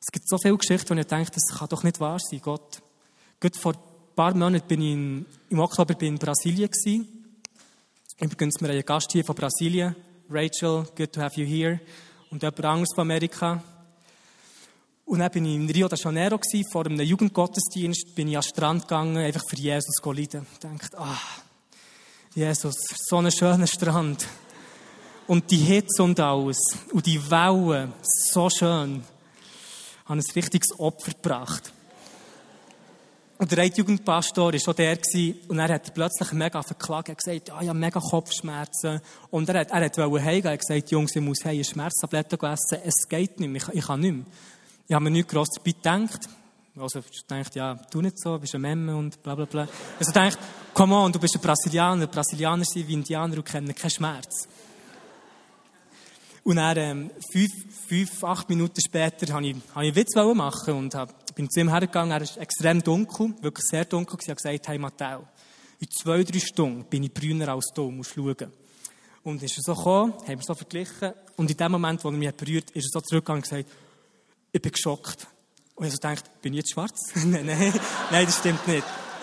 Speaker 2: Es gibt so viele Geschichten, wo ich denke, das kann doch nicht wahr sein, Gott. Gerade vor ein paar Monaten bin ich in, im Oktober bin in Brasilien gewesen. Übrigens, wir haben einen Gast hier von Brasilien. Rachel, good to have you here. Und jemand anderes von Amerika. Und dann bin ich in Rio de Janeiro gewesen, vor einem Jugendgottesdienst, bin ich an den Strand gegangen, einfach für Jesus zu leiden. Ich dachte, ah, Jesus, so ein schöner Strand. Und die Hitze und alles. Und die Wellen, so schön. Ich ein richtiges Opfer gebracht. Und der eine Jugendpastor war schon der und er hat plötzlich mega verklagt. Er hat gesagt, ja, ich habe mega Kopfschmerzen. Und er hat, er hat heimgehen. Er hat gesagt, Jungs, ich muss heim Schmerztabletten essen. Es geht nicht mehr. Ich, ich kann nicht mehr. Ich habe mir nicht gross dabei gedacht. Also, ich dachte, ja, tu nicht so, bist ein Memme und bla, bla, bla. Also, ich dachte, come on, du bist ein Brasilianer. Brasilianer sind wie Indianer und kennen keinen Schmerz. Und dann, ähm, fünf, fünf, acht Minuten später, habe ich, habe ich Witz machen und hab, bin zu ihm hergegangen. Er ist extrem dunkel, wirklich sehr dunkel. Ich habe gesagt, hey, Matteo, in zwei, drei Stunden bin ich brüner als du, musst schauen. Und ist er so gekommen, haben wir so verglichen. Und in dem Moment, wo er mich berührt, ist er so zurückgegangen und gesagt, ich bin geschockt. Und ich so gedacht, bin ich jetzt schwarz? <laughs> nein, nein, nein, das stimmt nicht. <laughs>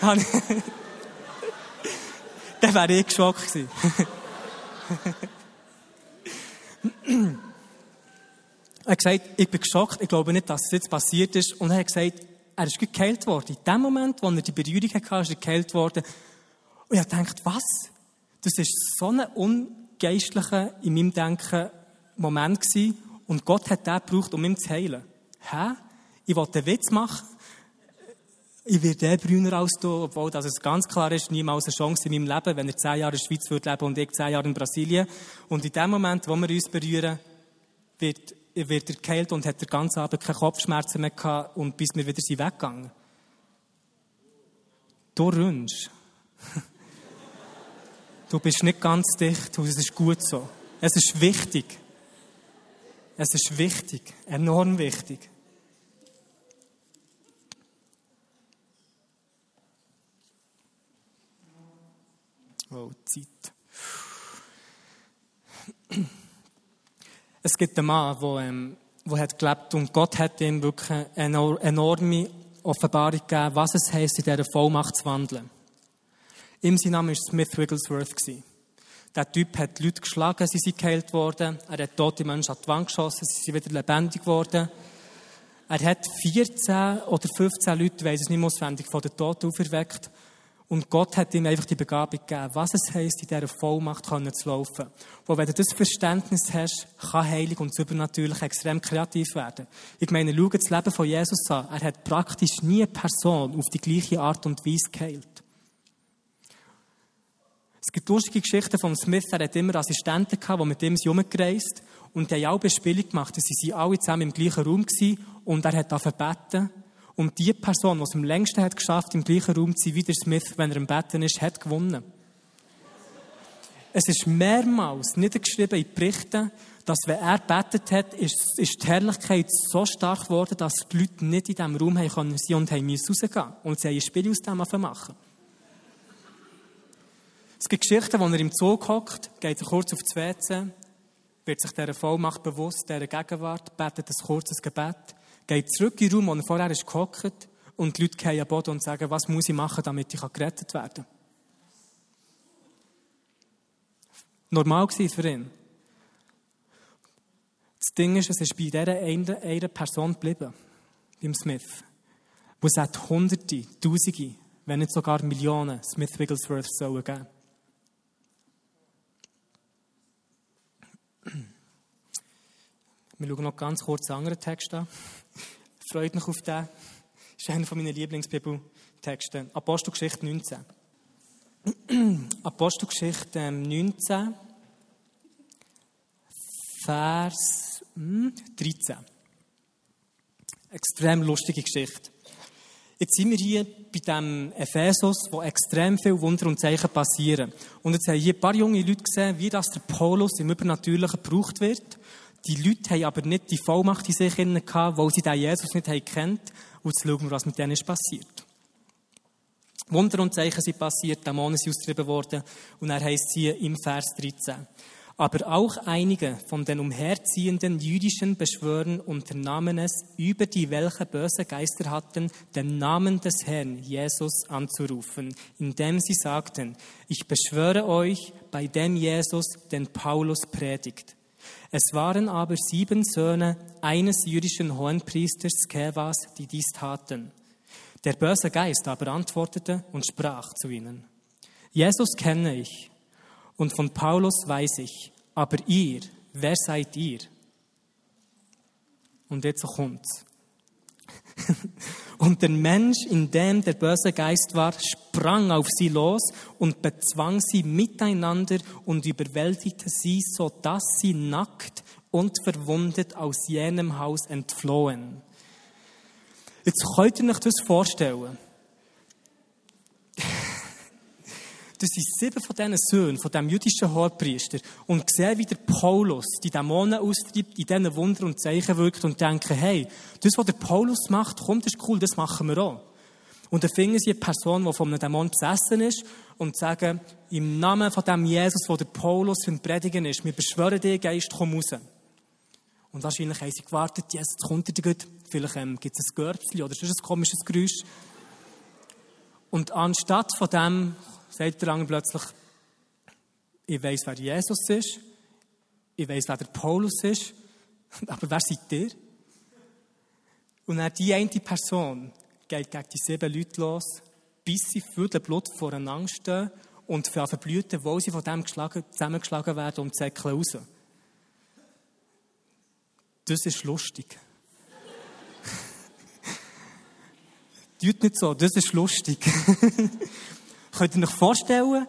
Speaker 2: Dann wäre ich geschockt gewesen. er hat gesagt, ich bin geschockt, ich glaube nicht, dass es jetzt passiert ist. Und er hat gesagt, er ist geheilt worden. In dem Moment, wo er die Berührung hatte, ist er geheilt worden. Und ich habe gedacht, was? Das ist so ein ungeistlicher, in meinem Denken, Moment gewesen. Und Gott hat den gebraucht, um ihn zu heilen. Hä? Ich wollte einen Witz machen. Ich werde eh brüner als du, obwohl das es ganz klar ist, niemals eine Chance in meinem Leben, wenn er zehn Jahre in der Schweiz würde leben und ich zehn Jahre in Brasilien. Und in dem Moment, wo wir uns berühren, wird, wird er geheilt und hat den ganzen Abend keine Kopfschmerzen mehr gehabt und bis wir wieder sind weggegangen. Du rünst. <laughs> Du bist nicht ganz dicht und es ist gut so. Es ist wichtig. Es ist wichtig, enorm wichtig. Oh, Zeit. Es gibt einen Mann, der, ähm, der hat gelebt und Gott hat ihm wirklich eine enorme Offenbarung gegeben, was es heisst, in dieser Vollmacht zu wandeln. Ihm sein Name war Smith Wigglesworth. Der Typ hat Leute geschlagen, sie sind geheilt worden. Er hat tote Menschen an die Wand geschossen, sie sind wieder lebendig geworden. Er hat 14 oder 15 Leute, weiss es nicht auswendig, von den Toten auferweckt. Und Gott hat ihm einfach die Begabung gegeben, was es heisst, in dieser Vollmacht zu laufen. Wo, wenn du das Verständnis hast, kann Heilig und Übernatürlich extrem kreativ werden. Ich meine, schau das Leben von Jesus an. Er hat praktisch nie eine Person auf die gleiche Art und Weise geheilt. Es gibt lustige Geschichten von Smith. Er hat immer Assistenten gehabt, die mit ihm herumgereist und die haben alle Spiele gemacht. Sie waren alle zusammen im gleichen Raum und er hat angefangen beten. Und die Person, die es am längsten hat geschafft, im gleichen Raum zu sein wie der Smith, wenn er im Betten ist, hat gewonnen. Es ist mehrmals niedergeschrieben in Berichten, dass wenn er betet hat, ist, ist die Herrlichkeit so stark geworden, dass die Leute nicht in diesem Raum sein und haben rausgehen Und sie haben ein Spiel aus dem machen. Es gibt Geschichten, wo er im Zug hockt, geht er kurz auf das WC, wird sich dieser Vollmacht bewusst, dieser Gegenwart, betet ein kurzes Gebet, geht zurück in den Raum, wo er vorher ist gehockt und die Leute gehen am Boden und sagen, was muss ich machen, damit ich gerettet werden kann. Normal war für ihn. Das Ding ist, es ist bei dieser einen, einer Person geblieben, beim Smith. Wo es Hunderte, Tausende, wenn nicht sogar Millionen Smith Wigglesworth sollen geben. Wir schauen noch ganz kurz einen anderen Text an. Freut mich auf den. Das ist einer meiner Lieblingsbibeltexte. Apostelgeschichte 19. <clears throat> Apostelgeschichte 19, ähm, Vers 13. Hm, extrem lustige Geschichte. Jetzt sind wir hier bei dem Ephesus, wo extrem viele Wunder und Zeichen passieren. Und jetzt haben hier ein paar junge Leute gesehen, wie das der Paulus im Übernatürlichen gebraucht wird. Die Leute haben aber nicht die Vollmacht in sich gehabt, weil sie den Jesus nicht haben kennt. Und jetzt schauen wir, was mit denen ist passiert. Wunder und Zeichen sind passiert, Dämonen sind austrieben worden. Und er heißt hier im Vers 13. Aber auch einige von den umherziehenden jüdischen Beschwörern unternahmen es, über die welche böse Geister hatten, den Namen des Herrn Jesus anzurufen, indem sie sagten, ich beschwöre euch bei dem Jesus, den Paulus predigt. Es waren aber sieben Söhne eines jüdischen Hohenpriesters Skevas, die dies taten. Der böse Geist aber antwortete und sprach zu ihnen, Jesus kenne ich und von Paulus weiß ich, aber ihr, wer seid ihr? Und jetzt kommt's. <laughs> und der Mensch, in dem der böse Geist war, sprang auf sie los und bezwang sie miteinander und überwältigte sie, so dass sie nackt und verwundet aus jenem Haus entflohen. Jetzt könnt ihr euch das vorstellen. Das sind sieben von diesen Söhnen, von diesem jüdischen Hohepriester. Und sehen, wie der Paulus die Dämonen austreibt, in diesen Wunder und Zeichen wirkt und denken, hey, das, was der Paulus macht, kommt, das ist cool, das machen wir auch. Und dann finden sie eine Person, die von einem Dämon besessen ist und sagen, im Namen von dem Jesus, wo der Paulus für ein Predigen ist, wir beschwören dich, Geist, komm raus. Und wahrscheinlich haben sie gewartet, jetzt kommt er gut. Vielleicht ähm, gibt es ein Görzchen oder sonst ein komisches Geräusch. Und anstatt von dem sagt der andere plötzlich, ich weiß, wer Jesus ist, ich weiß, wer der Paulus ist, <laughs> aber wer seid ihr? Und dann die eine Person geht gegen die sieben Leute los, bis sie für den Blut voreinander stehen und für verblühten, wo sie von dem geschlagen, zusammengeschlagen werden und zäckeln raus. Das ist lustig. <laughs> Tut nicht so, das ist lustig. <laughs> Könnt ihr euch vorstellen,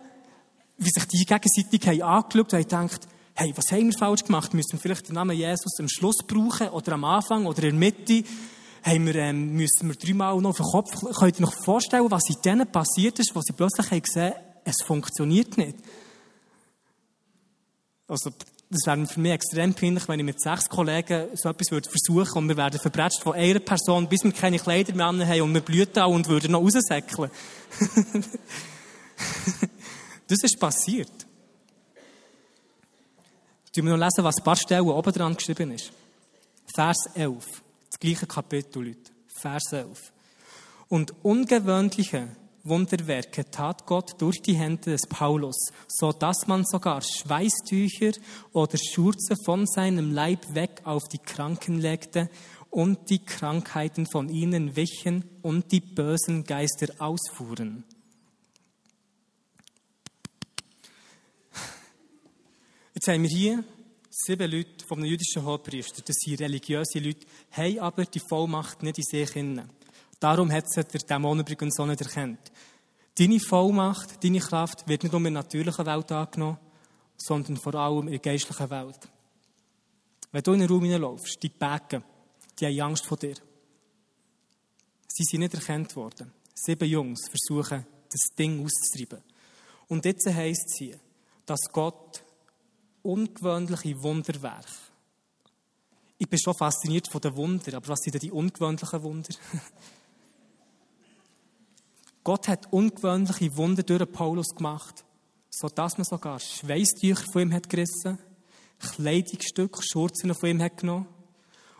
Speaker 2: wie sich die gegenseitig haben angeschaut und haben gedacht, hey, was haben wir falsch gemacht? Müssen wir vielleicht den Namen Jesus am Schluss brauchen oder am Anfang oder in der Mitte? Haben wir, ähm, müssen wir dreimal noch auf den Kopf, könnt ihr euch vorstellen, was in denen passiert ist, wo sie plötzlich haben gesehen, es funktioniert nicht? Also, das wäre für mich extrem peinlich, wenn ich mit sechs Kollegen so etwas würde versuchen und wir werden verbretscht von einer Person, bis wir keine Kleider mehr haben und wir blühen auch und würden noch raussäckeln. <laughs> <laughs> das ist passiert. Tun wir noch lesen, was ein paar Stellen oben dran geschrieben ist. Vers 11. Das gleiche Kapitel, Leute. Vers 11. Und ungewöhnliche Wunderwerke tat Gott durch die Hände des Paulus, so dass man sogar Schweißtücher oder Schurze von seinem Leib weg auf die Kranken legte und die Krankheiten von ihnen wichen und die bösen Geister ausfuhren. Jetzt haben wir hier sieben Leute vom jüdischen Hochpriester, das sind religiöse Leute, haben aber die Vollmacht nicht in sich hinein. Darum hat es der Dämon übrigens auch nicht erkannt. Deine Vollmacht, deine Kraft wird nicht nur in der natürlichen Welt angenommen, sondern vor allem in der geistlichen Welt. Wenn du in den Raum hineinlaufst, die Bäcken, die haben Angst vor dir. Sie sind nicht erkannt worden. Sieben Jungs versuchen, das Ding auszutreiben. Und jetzt heisst es hier, dass Gott ungewöhnliche Wunderwerke ich bin schon fasziniert von den Wundern, aber was sind denn die ungewöhnlichen Wunder? <laughs> Gott hat ungewöhnliche Wunder durch Paulus gemacht, sodass man sogar Schweißtücher von ihm hat gerissen, Kleidungsstücke, Schurzen von ihm hat genommen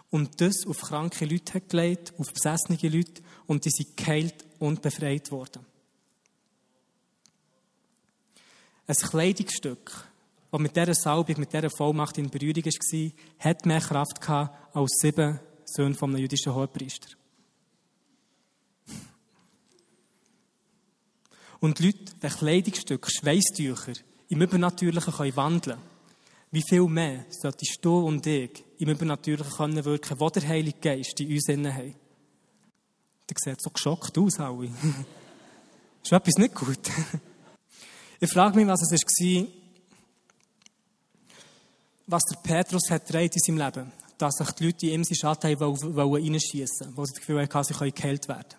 Speaker 2: und das auf kranke Leute hat gelegt, auf besessene Leute und die sind geheilt und befreit worden. Ein Kleidungsstück, das mit dieser Salbung, mit dieser Vollmacht in Berührung war, hat mehr Kraft gehabt als sieben Söhne von einem jüdischen Hohepriester. Und Leute, wenn Kleidungsstücke, Schweißtücher im Übernatürlichen können wandeln wie viel mehr solltest du und ich im Übernatürlichen können wirken, wo der Heilige Geist in uns innen haben? Der sieht so geschockt aus, alle. <laughs> ist etwas nicht gut? <laughs> ich frage mich, was es war, was der Petrus hat in seinem Leben, dass sich die Leute in ihm Schatten reinschießen wollten, wo sie das Gefühl hatten, sie können geheilt werden.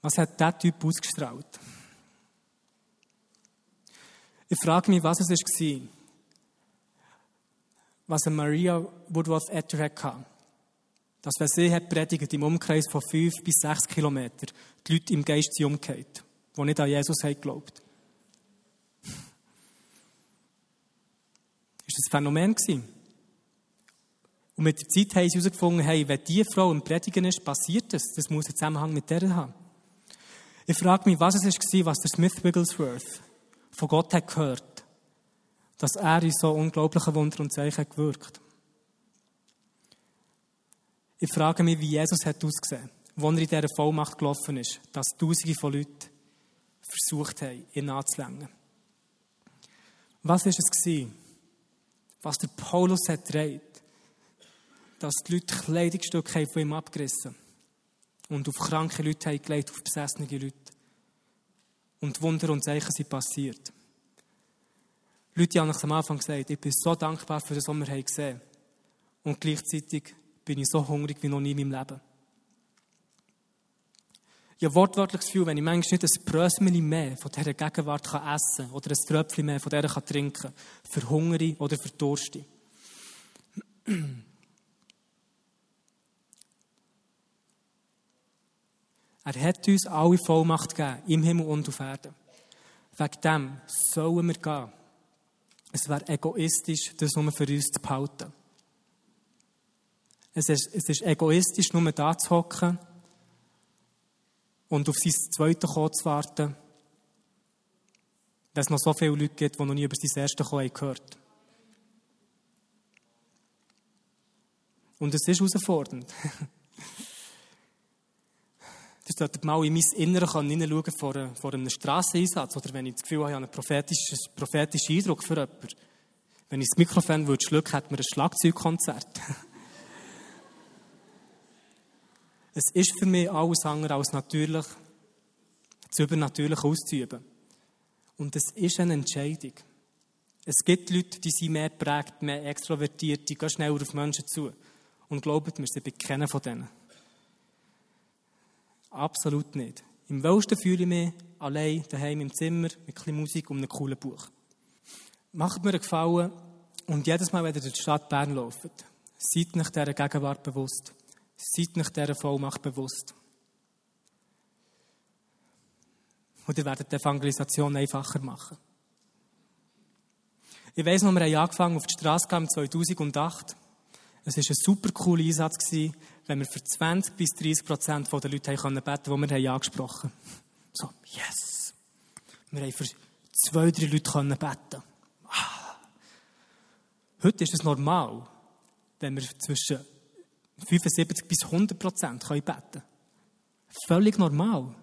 Speaker 2: Was hat dieser Typ ausgestrahlt? Ich frage mich, was es war, was Maria Woodworth Etter hatte. Dass, wenn sie hat predigt, im Umkreis von fünf bis sechs Kilometern, die Leute im Geist sind umgekehrt, die nicht an Jesus haben geglaubt. Das ein Phänomen gewesen? Und mit der Zeit haben sie herausgefunden, hey, wenn diese Frau im Predigen ist, passiert das. Das muss einen Zusammenhang mit der haben. Ich frage mich, was es war, was der Smith Wigglesworth von Gott hat gehört, dass er in so unglaublichen Wunder und Zeichen gewirkt. Ich frage mich, wie Jesus hat ausgesehen, wo er in dieser Vollmacht gelaufen ist, dass Tausende von Leuten versucht haben, ihn anzulängen. Was war es was der Paulus hat gedreht, dass die Leute Kleidungsstücke von ihm abgerissen haben und auf kranke Leute haben gelegt, auf besessene Leute. Und Wunder und Zeichen sind passiert. Leute haben am Anfang gesagt, ich bin so dankbar für was wir gesehen. Und gleichzeitig bin ich so hungrig wie noch nie in meinem Leben. Habe wortwörtlich das Gefühl, wenn ich manchmal nicht ein Brösmeli mehr von dieser Gegenwart kann essen kann oder ein Tröpfchen mehr von dieser kann trinken kann, verhungere oder verdurste. <clears throat> Er hat uns alle Vollmacht gegeben, im Himmel und auf Erden. Wegen dem sollen wir gehen. Es wäre egoistisch, das nur für uns zu behalten. Es ist, es ist egoistisch, nur da zu hocken und auf sein zweites Kommen zu warten, wenn es noch so viele Leute gibt, die noch nie über sein erstes Kommen gehört Und es ist herausfordernd. <laughs> Das sollte mal in mein Inneres hineinschauen vor, vor einem Strasseneinsatz oder wenn ich das Gefühl habe, ich habe einen prophetischen, prophetischen Eindruck für jemanden. Wenn ich das Mikrofon würde schlucken, hätte man ein Schlagzeugkonzert. <laughs> es ist für mich alles andere als natürlich, das Übernatürliche auszuüben. Und es ist eine Entscheidung. Es gibt Leute, die sind mehr prägt, mehr extrovertiert, die gehen schneller auf Menschen zu. Und glaubt mir, sie bin keiner von denen. Absolut nicht. Im wohlsten fühle ich mich allein daheim im Zimmer mit ein Musik und einem coolen Buch. Macht mir einen Gefallen und jedes Mal, wenn ihr durch die Stadt Bern lauft, seid nicht dieser Gegenwart bewusst. Seid nicht dieser Vollmacht bewusst. Und ihr werdet die Evangelisation einfacher machen. Ich weiss noch, wir haben angefangen auf die Straße im 2008. Es war ein super cooler Einsatz, wenn wir für 20 bis 30 Prozent der Leute beten konnten, die wir angesprochen haben. So, yes! Wir haben für zwei, drei Leute beten ah. Heute ist es normal, wenn wir zwischen 75 bis 100 Prozent beten können. Völlig normal.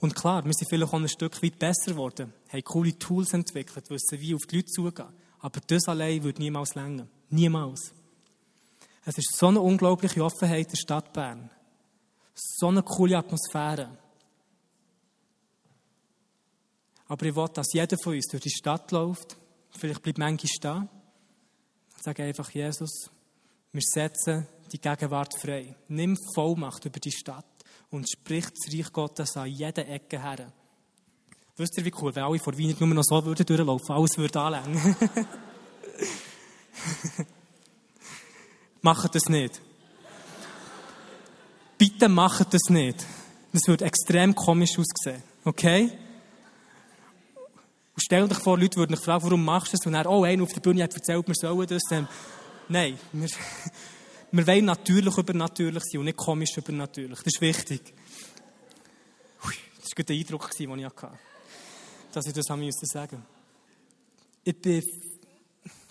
Speaker 2: Und klar, wir sind vielleicht auch ein Stück weit besser geworden, haben coole Tools entwickelt, wissen, wie auf die Leute zugehen. Aber das allein würde niemals länger. Niemals. Es ist so eine unglaubliche Offenheit in der Stadt Bern. So eine coole Atmosphäre. Aber ich will, dass jeder von uns durch die Stadt läuft. Vielleicht bleibt manchmal stehen. Und sage einfach, Jesus, wir setzen die Gegenwart frei. Nimm Vollmacht über die Stadt und sprich das Reich Gottes an jeder Ecke her. Wisst ihr, wie cool, wenn alle vor Wien nur noch so würden durchlaufen, alles würde anlängen. <laughs> Macht das nicht. Bitte macht das nicht. Das würde extrem komisch aussehen. Okay? stell dich vor, Leute würden dich fragen, warum machst du das? Und dann, oh, einer auf der Bühne hat erzählt, wir sollen das. Ähm, nein, wir wollen natürlich übernatürlich sein und nicht komisch übernatürlich. Das ist wichtig. Das war der Eindruck, den ich hatte, dass ich das haben müssen sagen. Ich bin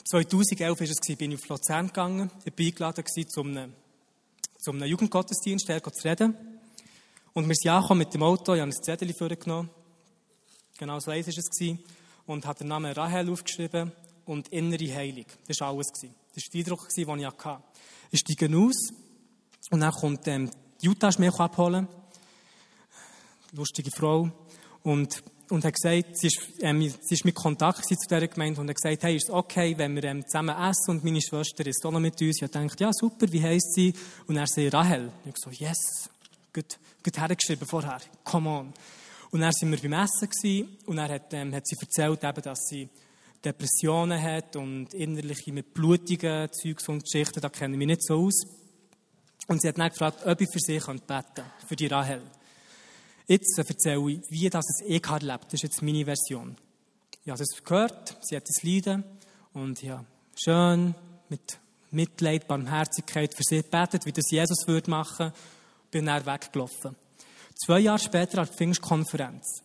Speaker 2: 2011 war es, bin ich auf Luzern gegangen. Ich war eingeladen zu einem, einem Jugendgottesdienst, der zu reden. Und wir sind mit dem Auto, ich habe ein Zettel vorgenommen. Genau so eins war es. Und habe den Namen Rahel aufgeschrieben und innere Heilung. Das war alles. Das war der Eindruck, den ich hatte. Ich steige aus und dann kommt ähm, Jutta mich abholen. Lustige Frau. Und und hat gesagt, sie ist, ähm, sie ist mit Kontakt zu dieser Gemeinde und hat gesagt, hey, ist es okay, wenn wir ähm, zusammen essen und meine Schwester ist auch noch mit uns. Ich habe gedacht, ja, super, wie heisst sie? Und er sagt, Rahel. Ich so, yes, gut, gut hergeschrieben vorher, come on. Und dann sind wir beim Essen gewesen, und er hat, ähm, hat sie erzählt, eben, dass sie Depressionen hat und innerliche mit blutigen Zeugs und Geschichten, da kenne ich mich nicht so aus. Und sie hat dann gefragt, ob ich für sie beten könnte, für die Rahel. Jetzt erzähle ich, wie das es ich erlebt Das ist jetzt meine Version. Ich habe es gehört, sie hat es Leiden und ja, schön mit Mitleid, Barmherzigkeit für sie gebetet, wie das Jesus würde machen, bin dann weggelaufen. Zwei Jahre später, an der Pfingstkonferenz,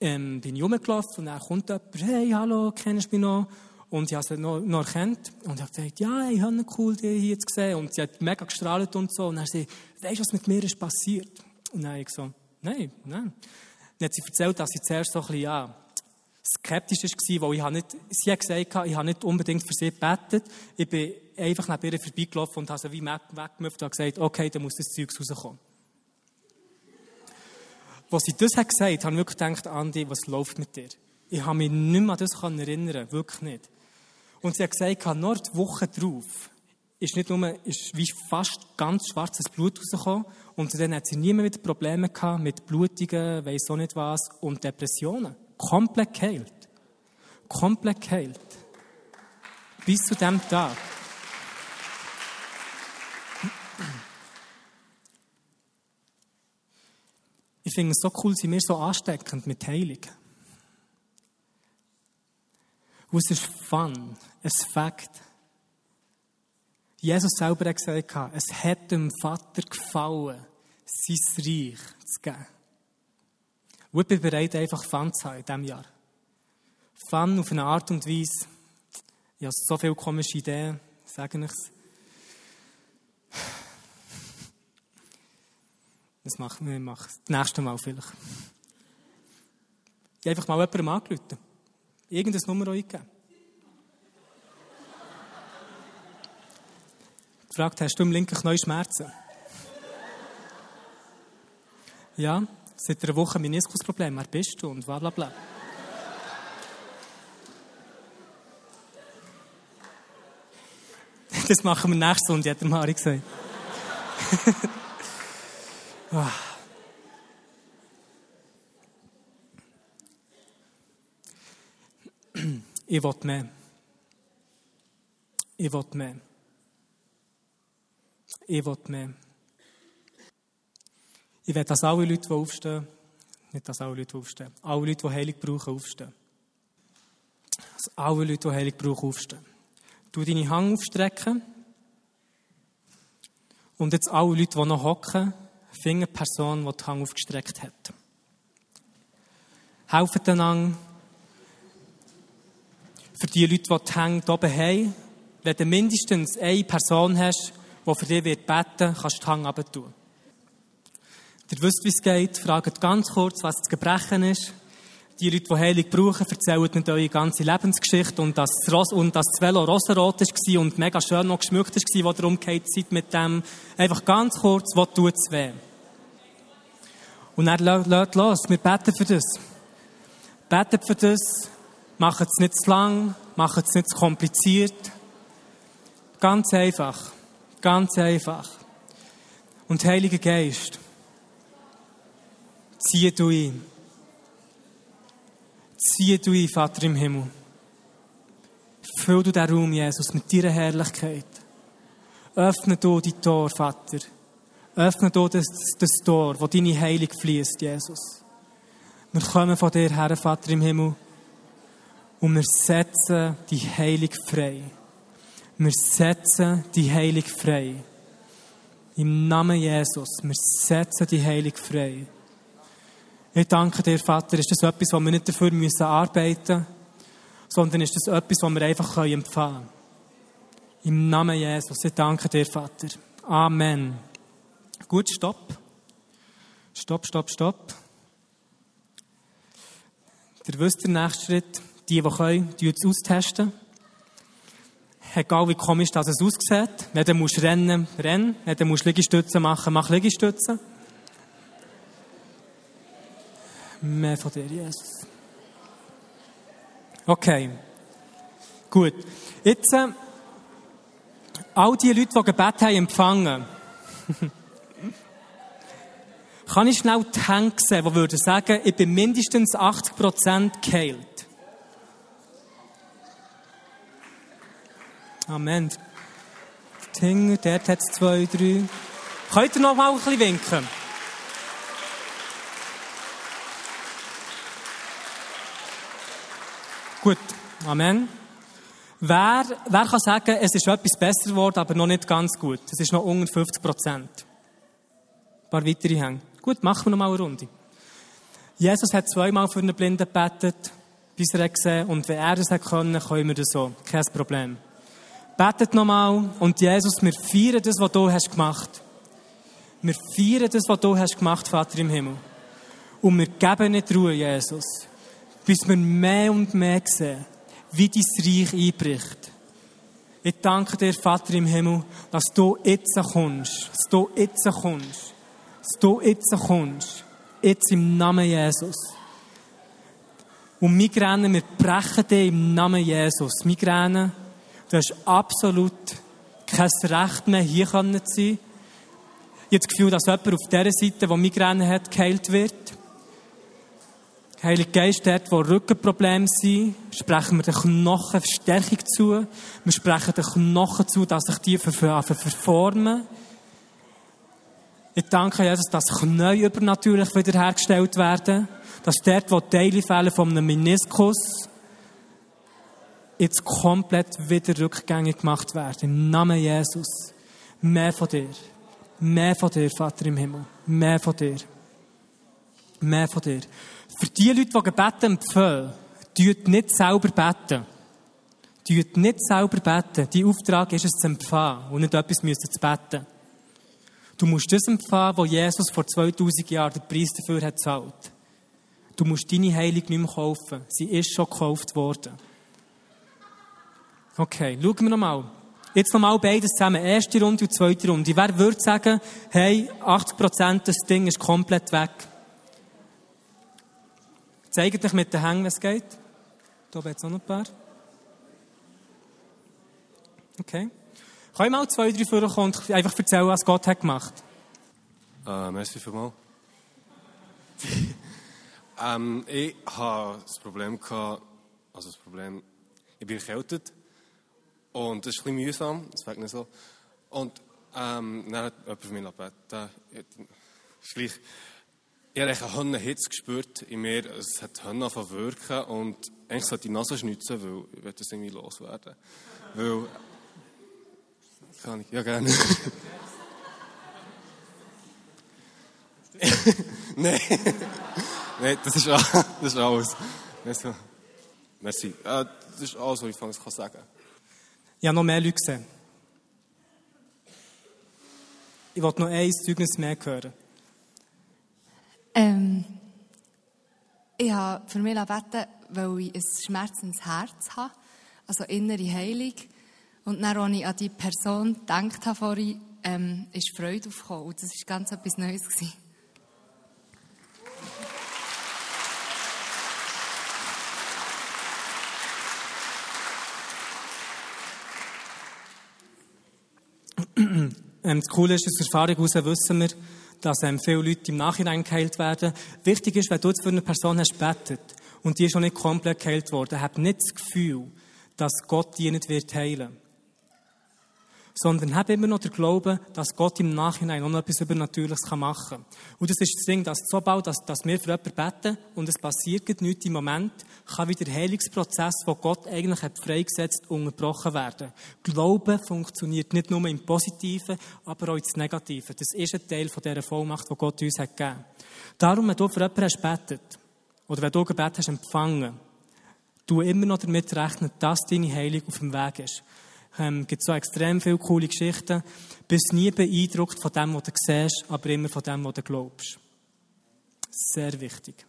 Speaker 2: ähm, bin ich rumgelaufen und dann kommt jemand, hey, hallo, kennst du mich noch? Und ich habe sie noch, noch erkannt und ich habe gesagt, ja, ich habe cool, dich hier zu sehen. Und sie hat mega gestrahlt und so. Und dann sie, weißt du, was mit mir ist passiert? Und dann habe ich gesagt, Nein, nein. Dann hat sie erzählt, dass sie zuerst so ein bisschen, ja, skeptisch war, weil ich habe nicht, sie hat gesagt, ich habe nicht unbedingt für sie gebetet. Ich bin einfach neben ihr vorbeigelaufen und habe sie wie weggemüpft und gesagt, okay, dann muss das Zeug rauskommen. Als sie das hat gesagt, habe ich wirklich gedacht, Andi, was läuft mit dir? Ich habe mich nicht mehr an das erinnern, wirklich nicht. Und sie hat gesagt, nur die Woche drauf ist nicht nur, ist wie fast ganz schwarzes Blut rausgekommen. Und dann hat sie nie mehr wieder Probleme gehabt mit Blutungen, weiss auch nicht was, und Depressionen. Komplett geheilt. Komplett geheilt. Bis zu dem Tag. Ich finde es so cool, sind wir so ansteckend mit Heilung. Und es ist Fun, es Fakt. Jesus selber hat gesagt, es hat dem Vater gefallen, sein Reich zu geben. Und ich bin bereit, einfach Fun zu haben in diesem Jahr. Fun auf eine Art und Weise. Ich habe so viele komische Ideen, sage ich es. Das machen wir, mach das nächste Mal vielleicht. Ich einfach mal jemandem angerufen. Irgendeine Nummer eingegeben. gefragt, hast du im linken Knie Schmerzen? ja, seit einer Woche Meniskusproblem. Wer bist du? Und bla bla bla. Das machen wir nächste Sonntag, hat der Mari gesagt. <laughs> Ich will mehr. Ich will mehr ich will mehr. Ich will, dass alle Leute, die aufstehen, nicht dass alle Leute aufstehen, alle Leute, die Heilig brauchen, aufstehen. Dass alle Leute, die Heilig brauchen, aufstehen. Du deine Hand aufstrecken. Und jetzt alle Leute, die noch hocken, finden eine Person, die die Hand aufgestreckt hat. Helfen einander. Für die Leute, die die Hände oben haben, wenn du mindestens eine Person hast, der für dich wird beten kannst du die Hand runter Ihr wisst, wie es geht. Fragt ganz kurz, was das Gebrechen ist. Die Leute, die Heilung brauchen, erzählen nicht eure ganze Lebensgeschichte und dass das, Ros und dass das Velo rosarot war und mega schön noch geschmückt war, wo ihr umgekehrt seid mit dem. Einfach ganz kurz, was tut es weh? Und er lädt los. Wir beten für das. Betet für das. Macht es nicht zu lang. Macht es nicht zu kompliziert. Ganz einfach. Ganz einfach. Und Heiliger Geist, ziehe du ihn. Ziehe du ihn, Vater im Himmel. Füll du den Raum, Jesus, mit deiner Herrlichkeit. Öffne du die Tor, Vater. Öffne du das, das Tor, wo deine Heilung fließt, Jesus. Wir kommen von dir her, Vater im Himmel. Und wir setzen die Heilig frei. Wir setzen die Heilig frei. Im Namen Jesus. Wir setzen die Heilig frei. Ich danke dir, Vater, ist das etwas, wo wir nicht dafür müssen arbeiten müssen, sondern ist das etwas, was wir einfach empfangen können. Im Namen Jesus. Ich danke dir, Vater. Amen. Gut, stopp. Stopp, stopp, stopp. Ihr wisst den nächsten Schritt. Die, die können, die es austesten. Egal wie komisch das aussieht. Wenn du musst rennen, rennen. Wenn du musst Liegestützen machen, mach Liegestützen. Mehr von dir, Jesus. Okay. Gut. Jetzt, äh, all die Leute, die Gebet haben empfangen, <laughs> kann ich schnell die Hände sehen, die würden sagen, ich bin mindestens 80% geheilt. Amen. Die Hinger, dort hat zwei, drei. Könnt ihr noch mal ein bisschen winken? Gut, Amen. Wer, wer kann sagen, es ist etwas besser geworden, aber noch nicht ganz gut? Es ist noch unter 50 Prozent. Ein paar weitere Hänge. Gut, machen wir noch mal eine Runde. Jesus hat zweimal für einen Blinden gebetet, bis er gesehen und wenn er das können, können wir das so. Kein Problem. Betet nochmal und Jesus, wir feiern das, was du hast gemacht. Wir feiern das, was du hast gemacht, Vater im Himmel. Und wir geben nicht Ruhe, Jesus bis wir mehr und mehr sehen, wie dein Reich einbricht. Ich danke dir, Vater im Himmel, dass du jetzt kommst, dass du jetzt kommst, dass du jetzt kommst, jetzt im Namen Jesus. Und Migräne, wir brechen dich im Namen Jesus. Migräne, du hast absolut kein Recht mehr, hier zu sein. Ich habe das Gefühl, dass jemand auf dieser Seite, der Migräne hat, geheilt wird. Heilige Geist, dort, wo Rückenprobleme sind, sprechen wir den Knochen Stärkung zu. Wir sprechen den Knochen zu, dass sich die verformen. Ich danke Jesus, dass Knie übernatürlich wiederhergestellt werden. Dass dort, wo Teile fehlen von einem Meniskus, jetzt komplett wieder rückgängig gemacht werden. Im Namen Jesus. Mehr von dir. Mehr von dir, Vater im Himmel. Mehr von dir. Mehr von dir. Für die Leute, die Gebet empfehlen, tut nicht selber beten. Tut nicht selber beten. Dein Auftrag ist es zu empfangen und nicht etwas zu beten. Du musst das empfangen, was Jesus vor 2000 Jahren den Preis dafür hat gezahlt. Du musst deine Heilung nicht mehr kaufen. Sie ist schon gekauft worden. Okay, schauen wir nochmal. Jetzt nochmal beides zusammen. Erste Runde und zweite Runde. Wer würde sagen, hey, 80% das Ding ist komplett weg? Zeigt euch mit den Hängen, was geht. Da oben jetzt noch ein paar. Okay. Kann ich mal zwei, drei vorkommen und einfach erzählen, was Gott hat gemacht?
Speaker 3: Äh, merci vielmals. <laughs> ähm, ich hatte das Problem, also das Problem, ich bin erkältet und das ist ein bisschen mühsam, das fängt nicht so. Und ähm, dann hat jemand für mich gebeten, ist gleich, ich habe eine Honnenhitze gespürt in mir. Es hat Honnen wirken und eigentlich sollte die Nase schnitzen, weil ich will das irgendwie loswerden. Weil, kann ich, ja gerne. <laughs> Nein. Nein, das ist, das ist alles. Merci. Merci. Äh, das ist alles, was ich von sagen kann.
Speaker 2: Ich habe noch mehr Leute gesehen. Ich wollte noch ein Zeugnis mehr hören.
Speaker 4: Ähm, ich habe für mich beten, weil ich ein schmerzendes Herz habe, also innere Heilung. Und dann, als ich an die Person gedacht habe vorhin, ähm, ist Freude aufgekommen. Und das war ganz etwas Neues. Gewesen.
Speaker 2: Ähm, das Coole ist, aus Erfahrung heraus wissen wir, dass ähm, viele Leute im Nachhinein geheilt werden. Wichtig ist, wenn du jetzt für eine Person hast betet und die ist schon nicht komplett geheilt worden, hab nicht das Gefühl, dass Gott die nicht wird heilen. Sondern habe immer noch den Glauben, dass Gott im Nachhinein noch etwas Übernatürliches machen kann. Und das ist das Ding, dass sobald dass, dass wir für jemanden beten und es passiert nichts im Moment, kann wieder der Heilungsprozess, den Gott eigentlich hat freigesetzt, unterbrochen werden. Glauben funktioniert nicht nur im Positiven, aber auch im Negativen. Das ist ein Teil von dieser Vollmacht, die Gott uns hat gegeben. Darum, wenn du für jemanden hast betet, oder wenn du Gebet hast empfangen, du immer noch damit rechnen, dass deine Heilung auf dem Weg ist. Ähm, gibt so extrem viele coole Geschichten. Bist nie beeindruckt von dem, was du siehst, aber immer von dem, was du glaubst. Sehr wichtig.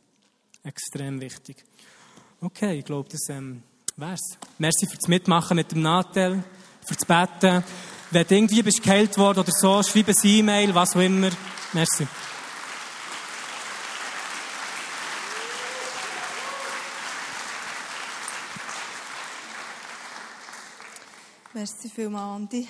Speaker 2: Extrem wichtig. Okay, ich glaube, das ähm, wär's. Merci fürs Mitmachen mit dem Nadel, fürs Beten. Wenn du irgendwie bist geheilt worden oder so, schreib ein E-Mail, was auch immer. Merci.
Speaker 1: Merci vielmals, Andi.